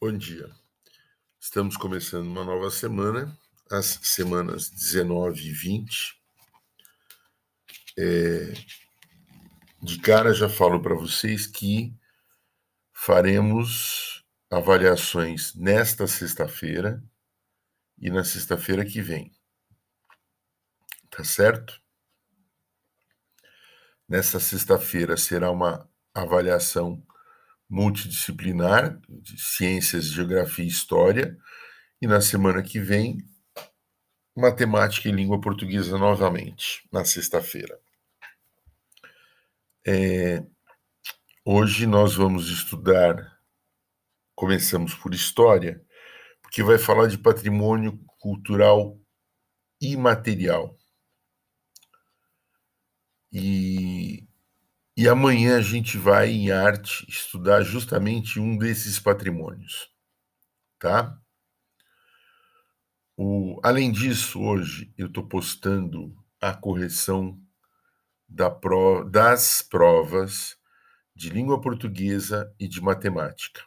Bom dia. Estamos começando uma nova semana, as semanas 19 e 20. É, de cara já falo para vocês que faremos avaliações nesta sexta-feira e na sexta-feira que vem. Tá certo? Nesta sexta-feira será uma avaliação multidisciplinar de ciências, geografia e história, e na semana que vem, matemática e língua portuguesa novamente, na sexta-feira. É, hoje nós vamos estudar, começamos por história, porque vai falar de patrimônio cultural imaterial. E e amanhã a gente vai em arte estudar justamente um desses patrimônios, tá? O, além disso, hoje eu estou postando a correção da pro, das provas de língua portuguesa e de matemática,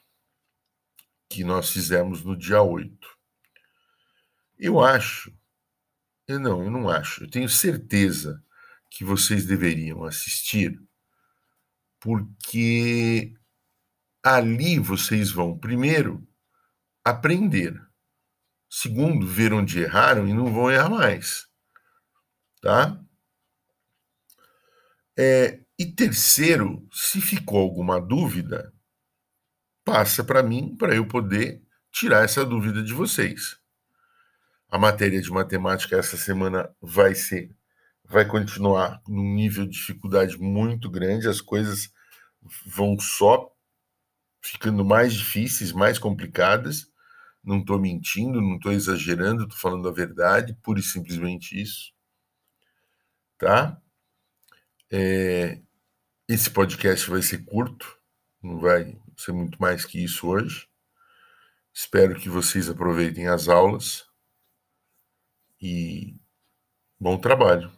que nós fizemos no dia 8. Eu acho, eu não, eu não acho, eu tenho certeza que vocês deveriam assistir porque ali vocês vão, primeiro, aprender. Segundo, ver onde erraram e não vão errar mais. Tá? É, e terceiro, se ficou alguma dúvida, passa para mim para eu poder tirar essa dúvida de vocês. A matéria de matemática essa semana vai ser vai continuar num nível de dificuldade muito grande, as coisas vão só ficando mais difíceis, mais complicadas. Não estou mentindo, não estou exagerando, estou falando a verdade, pura e simplesmente isso. Tá? É, esse podcast vai ser curto, não vai ser muito mais que isso hoje. Espero que vocês aproveitem as aulas e bom trabalho.